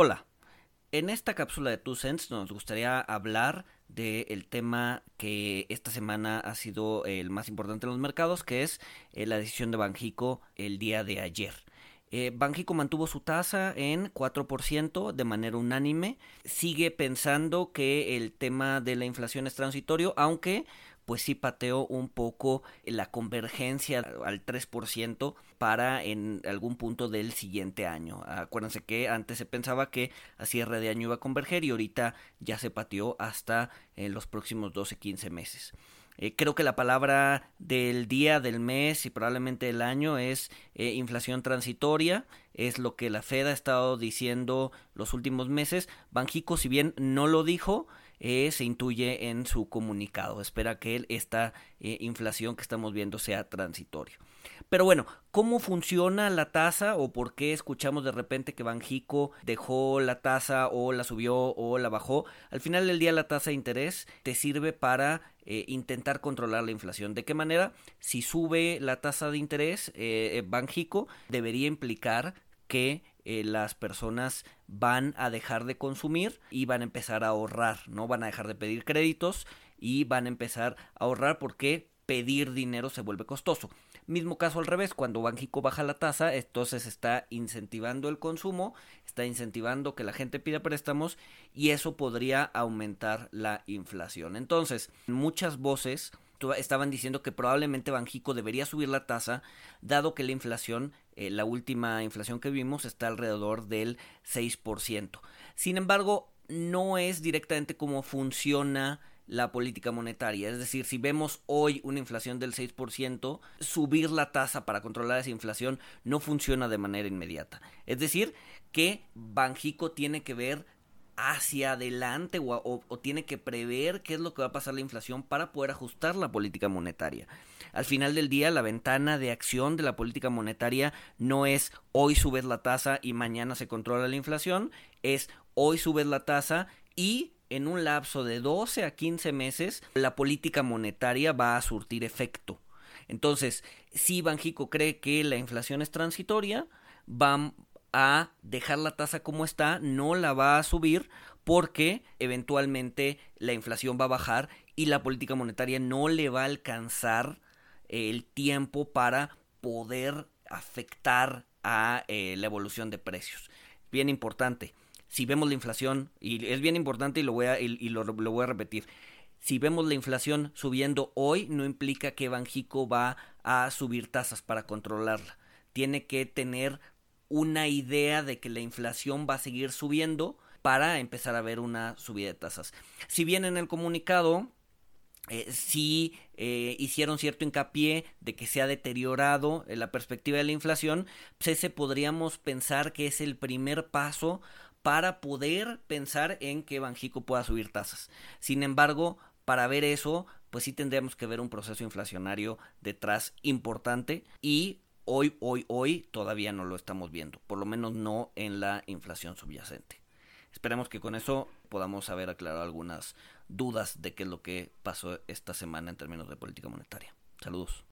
Hola, en esta cápsula de Two Cents nos gustaría hablar del tema que esta semana ha sido el más importante en los mercados, que es eh, la decisión de Banjico el día de ayer. Eh, Banjico mantuvo su tasa en 4% de manera unánime. Sigue pensando que el tema de la inflación es transitorio, aunque pues sí pateó un poco la convergencia al 3% para en algún punto del siguiente año. Acuérdense que antes se pensaba que a cierre de año iba a converger y ahorita ya se pateó hasta en los próximos 12-15 meses. Eh, creo que la palabra del día, del mes y probablemente del año es eh, inflación transitoria. Es lo que la Fed ha estado diciendo los últimos meses. Banjico, si bien no lo dijo, eh, se intuye en su comunicado. Espera que esta eh, inflación que estamos viendo sea transitoria. Pero bueno, ¿cómo funciona la tasa o por qué escuchamos de repente que Banjico dejó la tasa o la subió o la bajó? Al final del día la tasa de interés te sirve para eh, intentar controlar la inflación. ¿De qué manera? Si sube la tasa de interés, Banjico debería implicar que eh, las personas van a dejar de consumir y van a empezar a ahorrar, no van a dejar de pedir créditos y van a empezar a ahorrar porque pedir dinero se vuelve costoso. Mismo caso al revés, cuando Banjico baja la tasa, entonces está incentivando el consumo, está incentivando que la gente pida préstamos y eso podría aumentar la inflación. Entonces, muchas voces estaban diciendo que probablemente Banjico debería subir la tasa, dado que la inflación, eh, la última inflación que vimos, está alrededor del 6%. Sin embargo, no es directamente como funciona la política monetaria. Es decir, si vemos hoy una inflación del 6%, subir la tasa para controlar esa inflación no funciona de manera inmediata. Es decir, que Banjico tiene que ver hacia adelante o, tiene que prever qué es lo que va a pasar la inflación para poder ajustar la política monetaria. Al final del día, la ventana de acción de la política monetaria no es hoy subes la tasa y mañana se controla la inflación, es hoy subes la tasa y en un lapso de 12 a 15 meses la política monetaria va a surtir efecto. Entonces, si Banjico cree que la inflación es transitoria, va, a dejar la tasa como está, no la va a subir porque eventualmente la inflación va a bajar y la política monetaria no le va a alcanzar el tiempo para poder afectar a eh, la evolución de precios. Bien importante, si vemos la inflación, y es bien importante y lo voy a, y, lo, lo voy a repetir, si vemos la inflación subiendo hoy, no implica que Banjico va a subir tasas para controlarla. Tiene que tener una idea de que la inflación va a seguir subiendo para empezar a ver una subida de tasas. Si bien en el comunicado eh, sí eh, hicieron cierto hincapié de que se ha deteriorado eh, la perspectiva de la inflación, pues ese podríamos pensar que es el primer paso para poder pensar en que Banjico pueda subir tasas. Sin embargo, para ver eso, pues sí tendríamos que ver un proceso inflacionario detrás importante y hoy, hoy, hoy todavía no lo estamos viendo, por lo menos no en la inflación subyacente. Esperemos que con eso podamos haber aclarado algunas dudas de qué es lo que pasó esta semana en términos de política monetaria. Saludos.